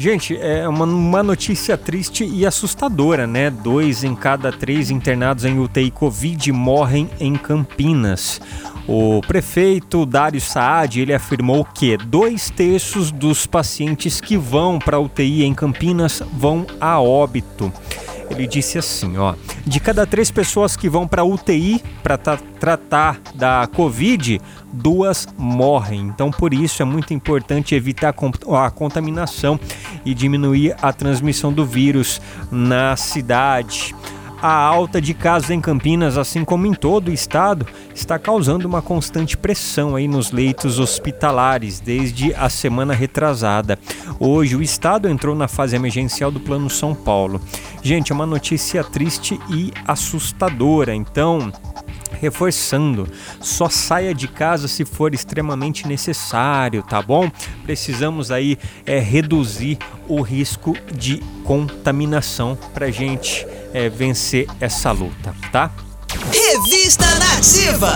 Gente, é uma, uma notícia triste e assustadora, né? Dois em cada três internados em UTI Covid morrem em Campinas. O prefeito Dário Saad ele afirmou que dois terços dos pacientes que vão para UTI em Campinas vão a óbito. Ele disse assim, ó, de cada três pessoas que vão para UTI para tra tratar da Covid, duas morrem. Então, por isso é muito importante evitar a contaminação e diminuir a transmissão do vírus na cidade. A alta de casos em Campinas, assim como em todo o estado, está causando uma constante pressão aí nos leitos hospitalares desde a semana retrasada. Hoje o estado entrou na fase emergencial do Plano São Paulo. Gente, é uma notícia triste e assustadora. Então, reforçando, só saia de casa se for extremamente necessário, tá bom? Precisamos aí é, reduzir o risco de contaminação para gente é, vencer essa luta, tá? Revista Nativa.